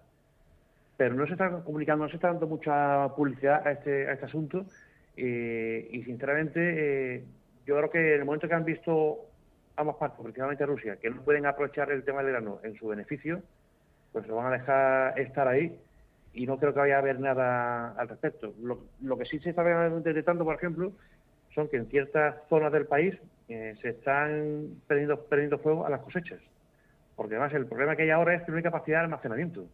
pero no se está comunicando, no se está dando mucha publicidad a este, a este asunto. Eh, y sinceramente, eh, yo creo que en el momento que han visto ambas partes, principalmente Rusia, que no pueden aprovechar el tema del grano en su beneficio, pues lo van a dejar estar ahí y no creo que vaya a haber nada al respecto. Lo, que sí se está detectando, por ejemplo, son que en ciertas zonas del país eh, se están perdiendo, perdiendo fuego a las cosechas. Porque además el problema que hay ahora es que no hay capacidad de almacenamiento.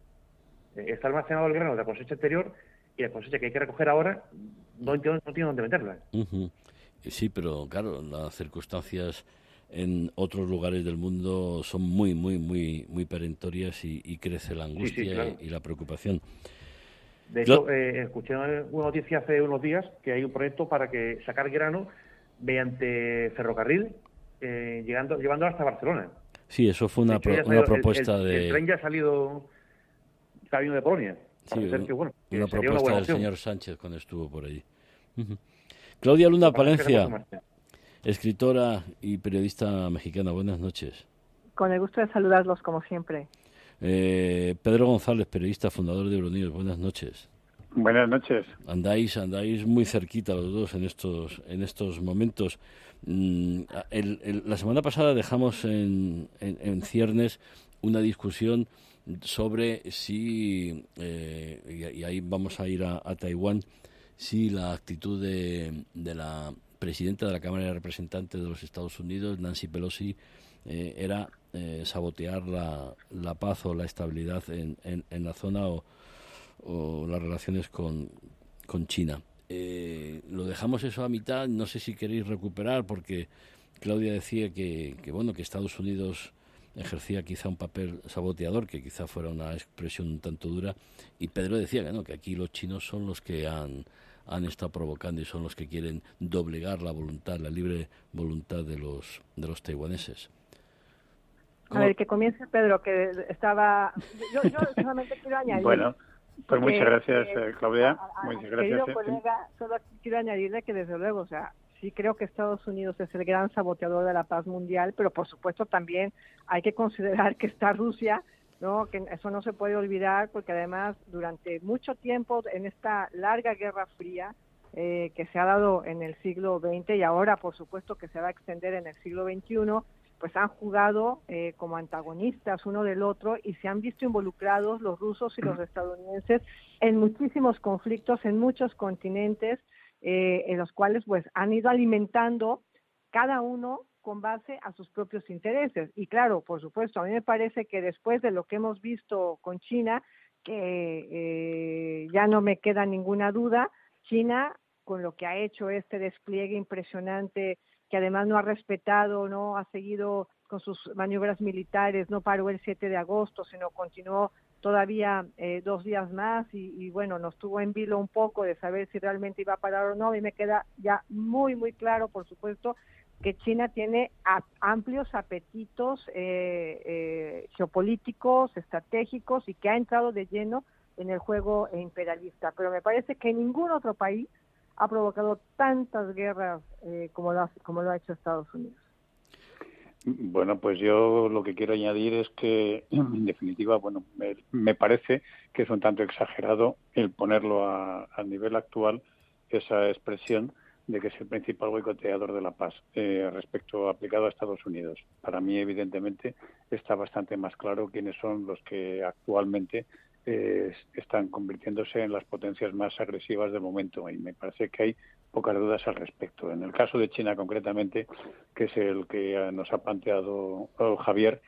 Eh, está almacenado el grano de la cosecha anterior y la cosecha que hay que recoger ahora no, no tiene dónde meterla. Sí, pero claro, las circunstancias en otros lugares del mundo son muy, muy, muy, muy perentorias y, crece la angustia y, la preocupación. De hecho, eh, escuché una noticia hace unos días que hay un proyecto para que sacar grano mediante ferrocarril, eh, llegando, llevándolo hasta Barcelona. Sí, eso fue una, una propuesta de... El tren ya ha salido, de Polonia. Sí, una propuesta del señor Sánchez cuando estuvo por allí. Claudia Luna Palencia, escritora y periodista mexicana, buenas noches. Con el gusto de saludarlos como siempre. Eh, Pedro González, periodista, fundador de Euronews, buenas noches. Buenas noches. Andáis, andáis muy cerquita los dos en estos, en estos momentos. Mm, la semana pasada dejamos en, en, ciernes una discusión sobre si, eh, y, ahí vamos a ir a, Taiwán, si la actitud de, de, la presidenta de la Cámara de Representantes de los Estados Unidos, Nancy Pelosi, eh, era eh, sabotear la, la, paz o la estabilidad en, en, la zona o, o las relaciones con, con China. Eh, lo dejamos eso a mitad, no sé si queréis recuperar porque Claudia decía que, que, bueno que Estados Unidos ejercía quizá un papel saboteador, que quizá fuera una expresión un tanto dura, y Pedro decía que no, que aquí los chinos son los que han, han estado provocando y son los que quieren doblegar la voluntad, la libre voluntad de los de los taiwaneses. A ver, que comience Pedro, que estaba... Yo, yo solamente quiero añadir... Bueno. Pues muchas gracias, eh, Claudia. muchas gracias. Querido colega, solo quiero añadirle que desde luego, o sea, sí creo que Estados Unidos es el gran saboteador de la paz mundial, pero por supuesto también hay que considerar que está Rusia, ¿no? Que eso no se puede olvidar porque además durante mucho tiempo en esta larga guerra fría eh, que se ha dado en el siglo XX y ahora por supuesto que se va a extender en el siglo XXI, pues han jugado eh, como antagonistas uno del otro y se han visto involucrados los rusos y los estadounidenses en muchísimos conflictos en muchos continentes eh, en los cuales pues han ido alimentando cada uno con base a sus propios intereses. Y claro, por supuesto, a mí me parece que después de lo que hemos visto con China, que eh, ya no me queda ninguna duda, China, con lo que ha hecho este despliegue impresionante que además no ha respetado, no ha seguido con sus maniobras militares, no paró el 7 de agosto, sino continuó todavía eh, dos días más y, bueno, nos tuvo en vilo un poco de saber si realmente iba a parar o no y me queda ya muy, muy claro, por supuesto, que China tiene amplios apetitos eh, eh, geopolíticos, estratégicos y que ha entrado de lleno en el juego imperialista. Pero me parece que ningún otro país ha provocado tantas guerras eh, como, lo como lo ha hecho Estados Unidos. Bueno, pues yo lo que quiero añadir es que, en definitiva, bueno, me, parece que es un tanto exagerado el ponerlo a, nivel actual esa expresión de que es el principal boicoteador de la paz eh, respecto aplicado a Estados Unidos. Para mí, evidentemente, está bastante más claro quiénes son los que actualmente están convirtiéndose en las potencias más agresivas del momento y me parece que hay pocas dudas al respecto. En el caso de China concretamente, que es el que nos ha planteado oh, Javier,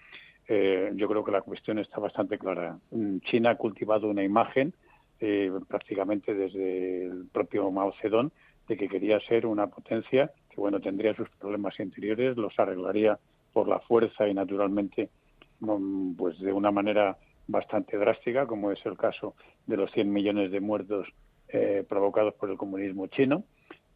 eh, yo creo que la cuestión está bastante clara. Mm, China ha cultivado una imagen eh, prácticamente desde el propio Mao Zedong de que quería ser una potencia que bueno tendría sus problemas interiores, los arreglaría por la fuerza y naturalmente mm, pues de una manera bastante drástica, como es el caso de los 100 millones de muertos eh, provocados por el comunismo chino,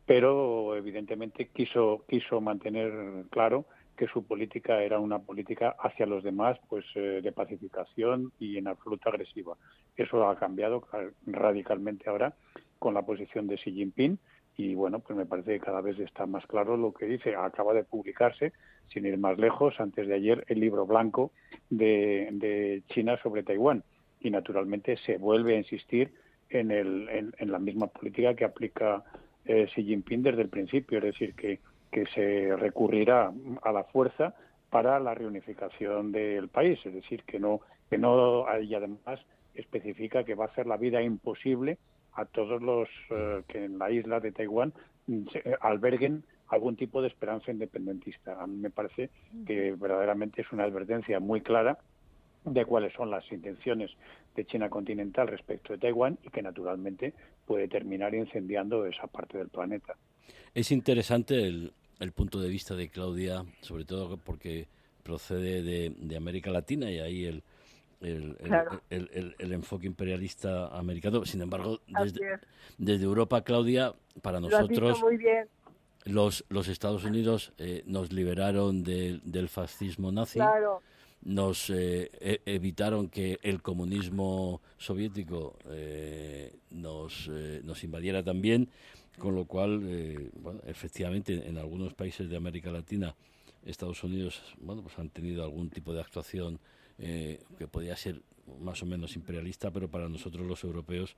pero evidentemente quiso, quiso mantener claro que su política era una política hacia los demás, pues eh, de pacificación y en absoluto agresiva. Eso ha cambiado radicalmente ahora con la posición de Xi Jinping, y bueno, pues me parece que cada vez está más claro lo que dice. Acaba de publicarse, sin ir más lejos, antes de ayer, el libro blanco de, China sobre Taiwán. Y naturalmente se vuelve a insistir en, el, en, la misma política que aplica eh, Xi Jinping desde el principio, es decir, que, que se recurrirá a la fuerza para la reunificación del país, es decir, que no, que no hay además especifica que va a hacer la vida imposible a todos los eh, que en la isla de Taiwán mm, eh, alberguen algún tipo de esperanza independentista. A mí me parece que verdaderamente es una advertencia muy clara de cuáles son las intenciones de China continental respecto de Taiwán y que naturalmente puede terminar incendiando esa parte del planeta. Es interesante el, el punto de vista de Claudia, sobre todo porque procede de, de América Latina y ahí el, el, el, el, enfoque imperialista americano. Sin embargo, desde, desde Europa, Claudia, para nosotros, Los, los Estados Unidos eh, nos liberaron del fascismo nazi. Nos eh, e, evitaron que el comunismo soviético eh, nos, nos invadiera también, con lo cual, bueno, efectivamente, en algunos países de América Latina, Estados Unidos, bueno, pues han tenido algún tipo de actuación eh, que podía ser más o menos imperialista, pero para nosotros los europeos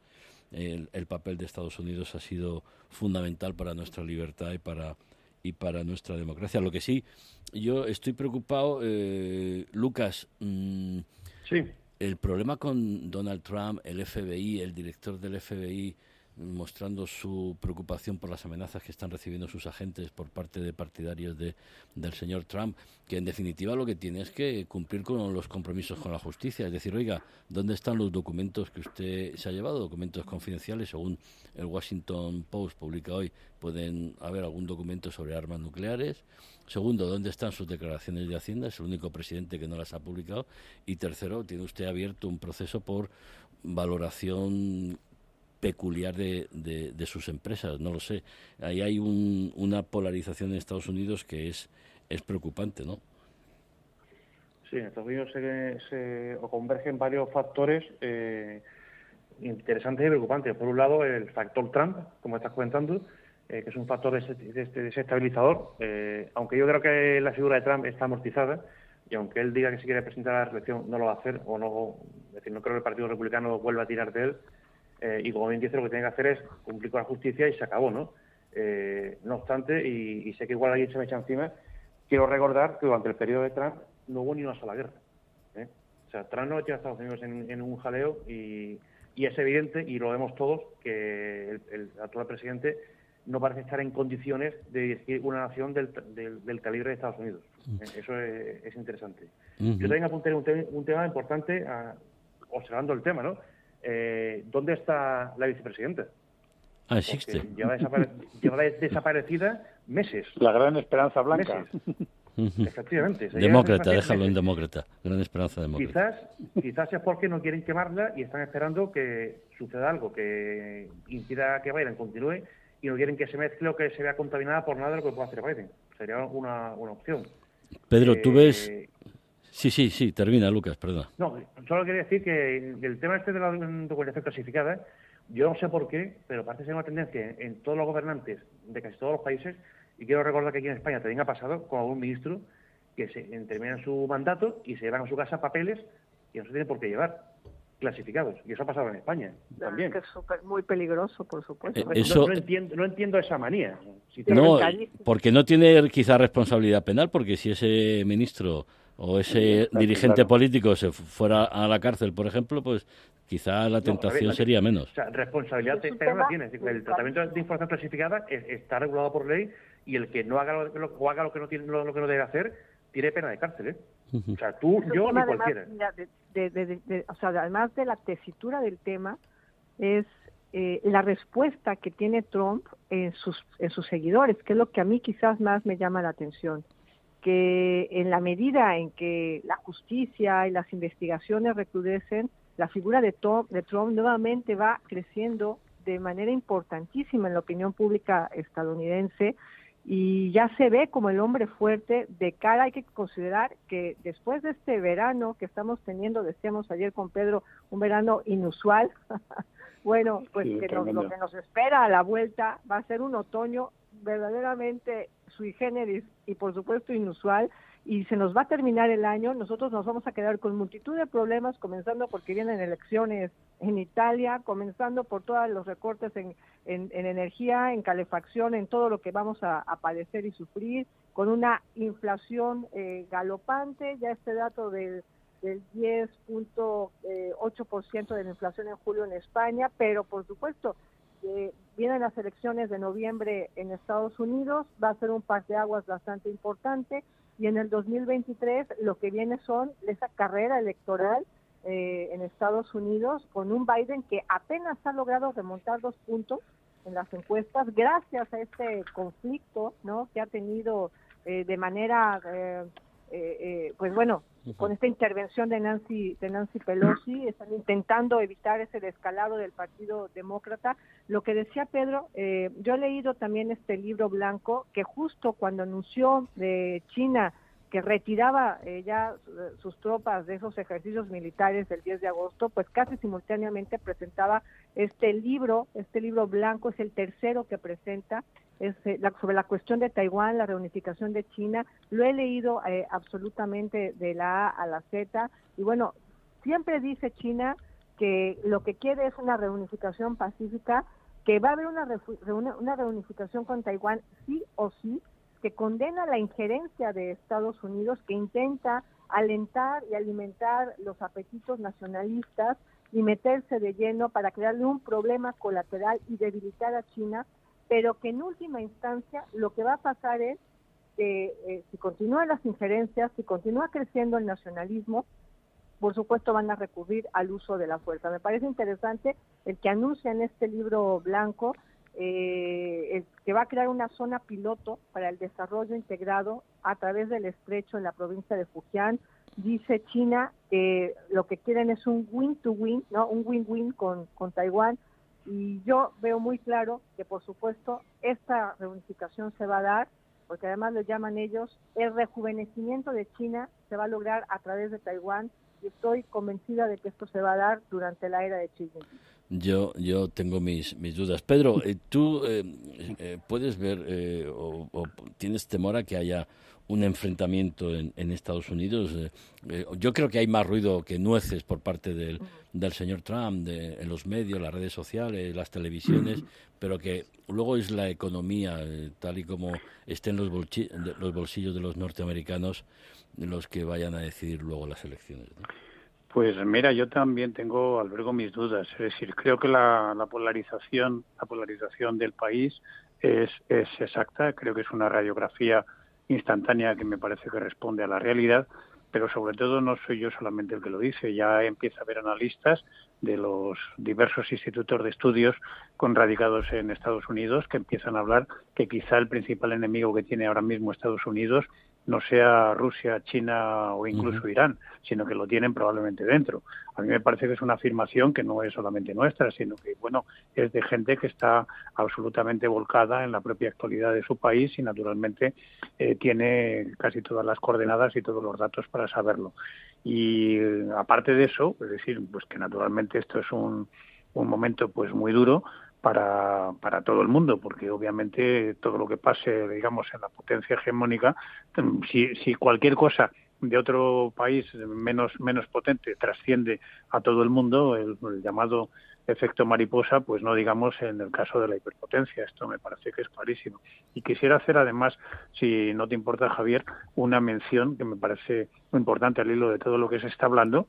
el, papel de Estados Unidos ha sido fundamental para nuestra libertad y para y para nuestra democracia. Lo que sí, yo estoy preocupado, eh, Lucas. Mm, sí. El problema con Donald Trump, el FBI, el director del FBI, mostrando su preocupación por las amenazas que están recibiendo sus agentes por parte de partidarios de, del señor Trump, que en definitiva lo que tiene es que cumplir con los compromisos con la justicia. Es decir, oiga, ¿dónde están los documentos que usted se ha llevado? Documentos confidenciales, según el Washington Post publica hoy, pueden haber algún documento sobre armas nucleares. Segundo, ¿dónde están sus declaraciones de Hacienda? Es el único presidente que no las ha publicado. Y tercero, tiene usted abierto un proceso por valoración peculiar de, de, sus empresas, no lo sé. Ahí hay una polarización en Estados Unidos que es, es preocupante, ¿no? Sí, en Estados Unidos se, convergen varios factores eh, interesantes y preocupantes. Por un lado, el factor Trump, como estás comentando, eh, que es un factor desestabilizador, eh, aunque yo creo que la figura de Trump está amortizada, y aunque él diga que si quiere presentar a la reelección no lo va a hacer, o no, es decir, no creo que el Partido Republicano vuelva a tirar de él, eh, y como bien dice, lo que tiene que hacer es cumplir con la justicia y se acabó, ¿no? Eh, no obstante, y, sé que igual alguien se me echa encima, quiero recordar que durante el periodo de Trump no hubo ni una sola guerra. ¿eh? O sea, Trump no metió a Estados Unidos en, un jaleo y, es evidente, y lo vemos todos, que el, actual presidente no parece estar en condiciones de dirigir una nación del, del, calibre de Estados Unidos. Mm. Eso es, interesante. Yo también apunté un, un tema importante observando el tema, ¿no? Eh, ¿dónde está la vicepresidenta? Ah, existe. Lleva, desaparecida meses. La gran esperanza blanca. Efectivamente. Demócrata, déjalo en demócrata. Gran esperanza demócrata. Quizás, quizás es porque no quieren quemarla y están esperando que suceda algo que impida que Biden continúe y no quieren que se mezcle o que se vea contaminada por nada de lo que pueda hacer Biden. Sería una, una opción. Pedro, tú ves eh, Sí, sí, sí, termina, Lucas, perdón. No, solo quería decir que el tema este de la documentación clasificada, yo no sé por qué, pero parece ser una tendencia en todos los gobernantes de casi todos los países, y quiero recordar que aquí en España también ha pasado con algún ministro que se termina su mandato y se llevan a su casa papeles y no se tiene por qué llevar clasificados. Y eso ha pasado en España también. Es muy peligroso, por supuesto. Eh, eso... no, entiendo, no entiendo esa manía. no, porque no tiene quizá responsabilidad penal, porque si ese ministro o ese dirigente político se fuera a la cárcel, por ejemplo, pues quizá la tentación sería menos. O sea, responsabilidad pero la tiene. El tratamiento de información clasificada está regulado por ley y el que no haga lo, o haga lo que no tiene lo, que no debe hacer tiene pena de cárcel. ¿eh? O sea, tú, yo y cualquiera. o sea, además de la tesitura del tema, es eh, la respuesta que tiene Trump en sus, en sus seguidores, que es lo que a mí quizás más me llama la atención que en la medida en que la justicia y las investigaciones recrudecen, la figura de Trump, de Trump nuevamente va creciendo de manera importantísima en la opinión pública estadounidense y ya se ve como el hombre fuerte de cara. Hay que considerar que después de este verano que estamos teniendo decíamos ayer con Pedro un verano inusual Bueno, pues que lo que nos espera a la vuelta va a ser un otoño verdaderamente sui generis y por supuesto inusual y se nos va a terminar el año, nosotros nos vamos a quedar con multitud de problemas, comenzando porque vienen elecciones en Italia, comenzando por todos los recortes en, en, energía, en calefacción, en todo lo que vamos a, padecer y sufrir, con una inflación eh, galopante, ya este dato del, del 10.8% eh, de la inflación en julio en España, pero por supuesto eh, vienen las elecciones de noviembre en Estados Unidos, va a ser un par de aguas bastante importante y en el 2023 lo que viene son esa carrera electoral eh, en Estados Unidos con un Biden que apenas ha logrado remontar dos puntos en las encuestas gracias a este conflicto no que ha tenido eh, de manera eh, pues bueno con esta intervención de Nancy de Nancy Pelosi están intentando evitar ese descalado del Partido Demócrata. Lo que decía Pedro yo he leído también este libro blanco que justo cuando anunció de China que retiraba eh, ya sus tropas de esos ejercicios militares del 10 de agosto, pues casi simultáneamente presentaba este libro, este libro blanco es el tercero que presenta, eh, sobre la cuestión de Taiwán, la reunificación de China, lo he leído eh, absolutamente de la A a la Z, y bueno, siempre dice China que lo que quiere es una reunificación pacífica, que va a haber una, una reunificación con Taiwán sí o sí, que condena la injerencia de Estados Unidos, que intenta alentar y alimentar los apetitos nacionalistas y meterse de lleno para crearle un problema colateral y debilitar a China, pero que en última instancia lo que va a pasar es que eh, si continúan las injerencias, si continúa creciendo el nacionalismo, por supuesto van a recurrir al uso de la fuerza. Me parece interesante el que anuncia en este libro blanco eh, que va a crear una zona piloto para el desarrollo integrado a través del estrecho en la provincia de Fujian. Dice China que lo que quieren es un win-to-win, ¿no? un win-win con, con Taiwán. Y yo veo muy claro que, por supuesto, esta reunificación se va a dar, porque además lo llaman ellos, el rejuvenecimiento de China se va a lograr a través de Taiwán y estoy convencida de que esto se va a dar durante la era de Xi. Yo, yo tengo mis, mis dudas. Pedro, eh, ¿tú eh, eh, puedes ver o, tienes temor a que haya un enfrentamiento en, en Estados Unidos? yo creo que hay más ruido que nueces por parte del, del señor Trump de, en los medios, las redes sociales, las televisiones, pero que luego es la economía, tal y como estén los, los bolsillos de los norteamericanos, los que vayan a decidir luego las elecciones. Pues mira, yo también tengo, albergo mis dudas. Es decir, creo que la, polarización, la polarización del país es, es exacta. Creo que es una radiografía instantánea que me parece que responde a la realidad, pero sobre todo no soy yo solamente el que lo dice. Ya empieza a haber analistas de los diversos institutos de estudios con radicados en Estados Unidos que empiezan a hablar que quizá el principal enemigo que tiene ahora mismo Estados Unidos no sea Rusia, China o incluso Irán, sino que lo tienen probablemente dentro. A mí me parece que es una afirmación que no es solamente nuestra, sino que bueno, es de gente que está absolutamente volcada en la propia actualidad de su país y naturalmente eh, tiene casi todas las coordenadas y todos los datos para saberlo. Y aparte de eso, es decir, pues que naturalmente esto es un, un momento pues muy duro, para, para todo el mundo, porque obviamente todo lo que pase, digamos, en la potencia hegemónica, si, si cualquier cosa de otro país menos, menos potente trasciende a todo el mundo, el, llamado efecto mariposa, pues no digamos en el caso de la hiperpotencia. Esto me parece que es clarísimo. Y quisiera hacer además, si no te importa Javier, una mención que me parece muy importante al hilo de todo lo que se está hablando,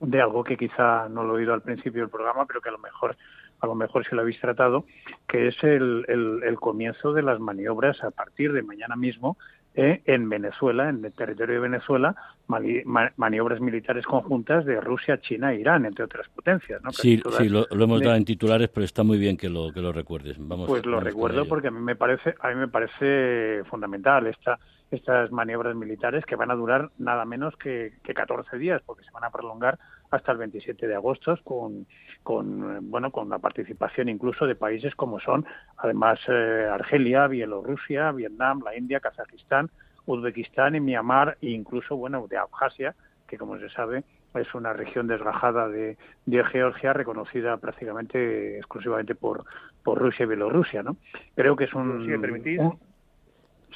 de algo que quizá no lo he oído al principio del programa, pero que a lo mejor a lo mejor si lo habéis tratado, que es el, el, comienzo de las maniobras a partir de mañana mismo eh, en Venezuela, en el territorio de Venezuela, maniobras militares conjuntas de Rusia, China e Irán, entre otras potencias. ¿no? Sí, sí lo, hemos dado en titulares, pero está muy bien que lo, que lo recuerdes. Vamos, pues lo recuerdo porque a mí me parece, a mí me parece fundamental esta estas maniobras militares que van a durar nada menos que, que 14 días, porque se van a prolongar hasta el 27 de agosto con, con, bueno, con la participación incluso de países como son, además, eh, Argelia, Bielorrusia, Vietnam, la India, Kazajistán, Uzbekistán y Myanmar, e incluso, bueno, de Abjasia, que como se sabe es una región desgajada de, Georgia reconocida prácticamente exclusivamente por, por Rusia y Bielorrusia, ¿no? Creo que es un... Si me permitís.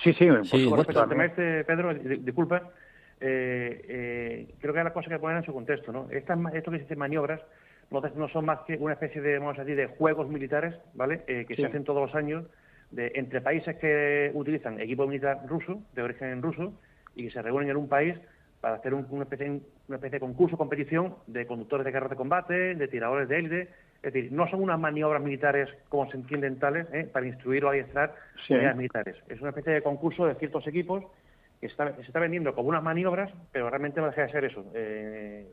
Sí, sí, por sí, este, Pedro, disculpa, eh, eh, creo que hay las cosas que ponen en su contexto, ¿no? Estas, esto que se dice maniobras no son más que una especie de, vamos a decir, de juegos militares, ¿vale? Eh, que se hacen todos los años de, entre países que utilizan equipo militar ruso, de origen ruso, y que se reúnen en un país para hacer una, especie, una especie de concurso, competición de conductores de carros de combate, de tiradores de élite. Es decir, no son unas maniobras militares como se entienden tales, ¿eh? para instruir o adiestrar unidades militares. Es una especie de concurso de ciertos equipos que se está vendiendo como unas maniobras, pero realmente no deja de ser eso. Eh,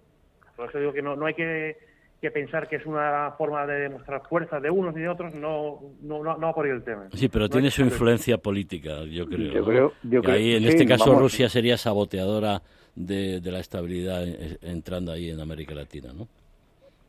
por eso digo que no, no hay que que pensar que es una forma de demostrar fuerza de unos y de otros, no, no, no, no por el tema. Sí, pero tiene su influencia política, yo creo. ahí, en este caso, Rusia sería saboteadora de, de, la estabilidad entrando ahí en América Latina, ¿no?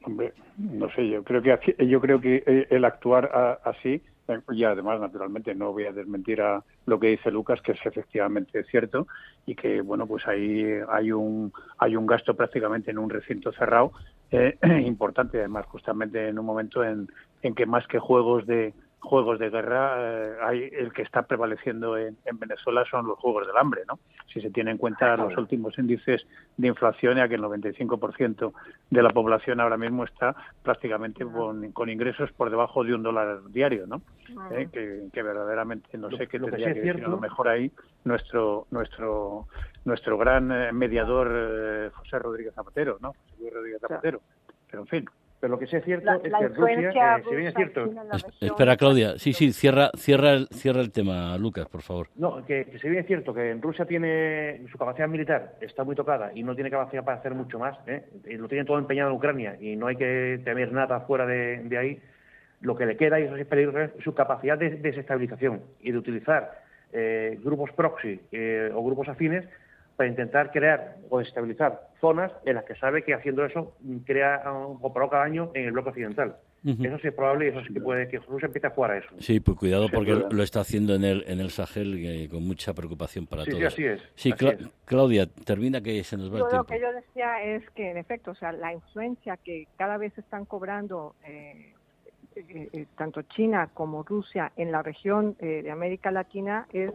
Hombre, no sé, yo creo que yo creo que el actuar así y además, naturalmente, no voy a desmentir a lo que dice Lucas, que es efectivamente cierto y que, bueno, pues ahí hay un, hay un gasto prácticamente en un recinto cerrado eh, importante, además, justamente en un momento en, en que más que juegos de, juegos de guerra, eh, hay, el que está prevaleciendo en, Venezuela son los juegos del hambre, ¿no? Si se tiene en cuenta los últimos índices de inflación, ya que el 95% de la población ahora mismo está prácticamente con, ingresos por debajo de un dólar diario, ¿no? Eh, que, verdaderamente no sé qué tendría que, decir a lo mejor ahí nuestro nuestro nuestro gran eh, mediador José Rodríguez Zapatero, ¿no? José Rodríguez Zapatero. Pero en fin, pero lo que sí es cierto es que Rusia, eh, si bien es cierto... espera, Claudia. Sí, sí, cierra, cierra, el, cierra el tema, Lucas, por favor. No, que, si bien es cierto que en Rusia tiene su capacidad militar, está muy tocada y no tiene capacidad para hacer mucho más, ¿eh? y lo tiene todo empeñado en Ucrania y no hay que temer nada fuera de, ahí, lo que le queda, y eso es su capacidad de desestabilización y de utilizar eh, grupos proxy o grupos afines para intentar crear o desestabilizar zonas en las que sabe que haciendo eso crea o provoca daño en el bloque occidental. Eso sí es probable y eso sí que puede que Rusia empiece a jugar a eso. Sí, pues cuidado porque lo está haciendo en el, en el Sahel eh, con mucha preocupación para todos. Sí, así es. Sí, Claudia, termina que se nos va el tiempo. Lo que yo decía es que, en efecto, o sea, la influencia que cada vez están cobrando eh, eh, tanto China como Rusia en la región de América Latina es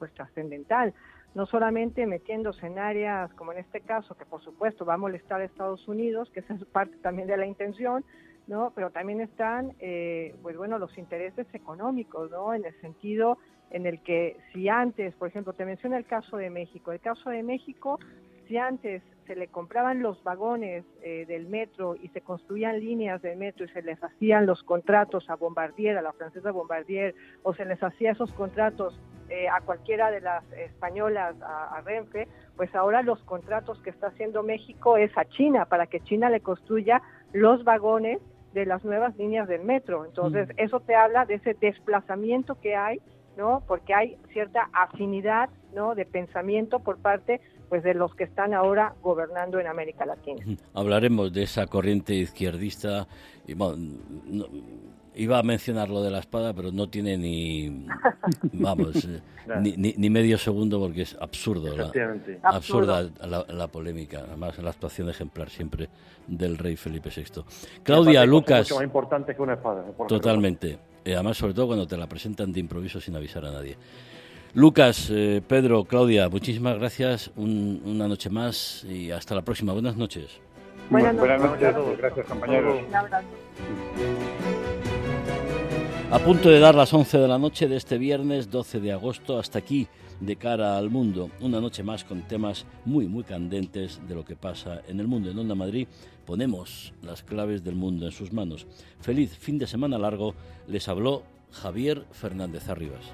pues trascendental no solamente metiéndose en áreas como en este caso, que por supuesto va a molestar a Estados Unidos, que esa es parte también de la intención, ¿no? Pero también están, eh, pues bueno, los intereses económicos, ¿no? En el sentido en el que si antes, por ejemplo, te menciono el caso de México, el caso de México, si antes se le compraban los vagones eh, del metro y se construían líneas de metro y se les hacían los contratos a Bombardier, a la francesa Bombardier, o se les hacía esos contratos eh, a cualquiera de las españolas, a, Renfe, pues ahora los contratos que está haciendo México es a China, para que China le construya los vagones de las nuevas líneas del metro. Entonces, mm. eso te habla de ese desplazamiento que hay, ¿no? Porque hay cierta afinidad, ¿no? De pensamiento por parte pues de los que están ahora gobernando en América Latina. Hablaremos de esa corriente izquierdista y bueno, iba a mencionar lo de la espada, pero no tiene ni vamos eh, ni, medio segundo porque es absurdo, la, absurda la, polémica, además la actuación ejemplar siempre del rey Felipe VI. Claudia, Lucas, mucho más importante que una espada. Totalmente. Y además, sobre todo cuando te la presentan de improviso sin avisar a nadie. Lucas, eh, Pedro, Claudia, muchísimas gracias una noche más y hasta la próxima. Buenas noches. Buenas noches, gracias compañeros. A punto de dar las 11 de la noche de este viernes 12 de agosto, hasta aquí de cara al mundo. Una noche más con temas muy, muy candentes de lo que pasa en el mundo. En Onda Madrid ponemos las claves del mundo en sus manos. Feliz fin de semana largo. Les habló Javier Fernández Arribas.